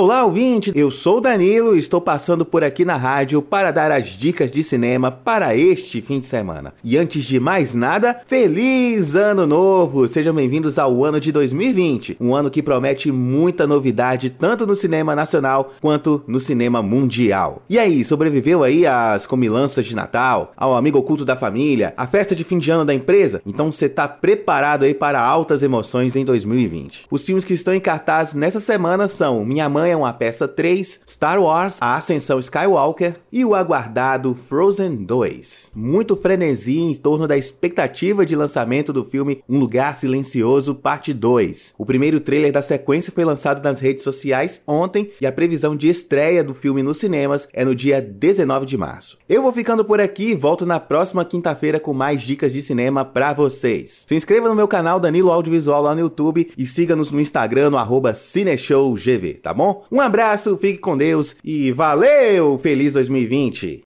Olá, ouvinte! Eu sou o Danilo e estou passando por aqui na rádio para dar as dicas de cinema para este fim de semana. E antes de mais nada, feliz ano novo! Sejam bem-vindos ao ano de 2020, um ano que promete muita novidade tanto no cinema nacional quanto no cinema mundial. E aí, sobreviveu aí às comilanças de Natal, ao amigo oculto da família, à festa de fim de ano da empresa? Então você tá preparado aí para altas emoções em 2020. Os filmes que estão em cartaz nessa semana são Minha Mãe é uma Peça 3, Star Wars, A Ascensão Skywalker e o aguardado Frozen 2. Muito frenesi em torno da expectativa de lançamento do filme Um Lugar Silencioso, parte 2. O primeiro trailer da sequência foi lançado nas redes sociais ontem e a previsão de estreia do filme nos cinemas é no dia 19 de março. Eu vou ficando por aqui e volto na próxima quinta-feira com mais dicas de cinema para vocês. Se inscreva no meu canal Danilo Audiovisual lá no YouTube e siga-nos no Instagram no arroba CineshowGV, tá bom? Um abraço, fique com Deus e valeu! Feliz 2020!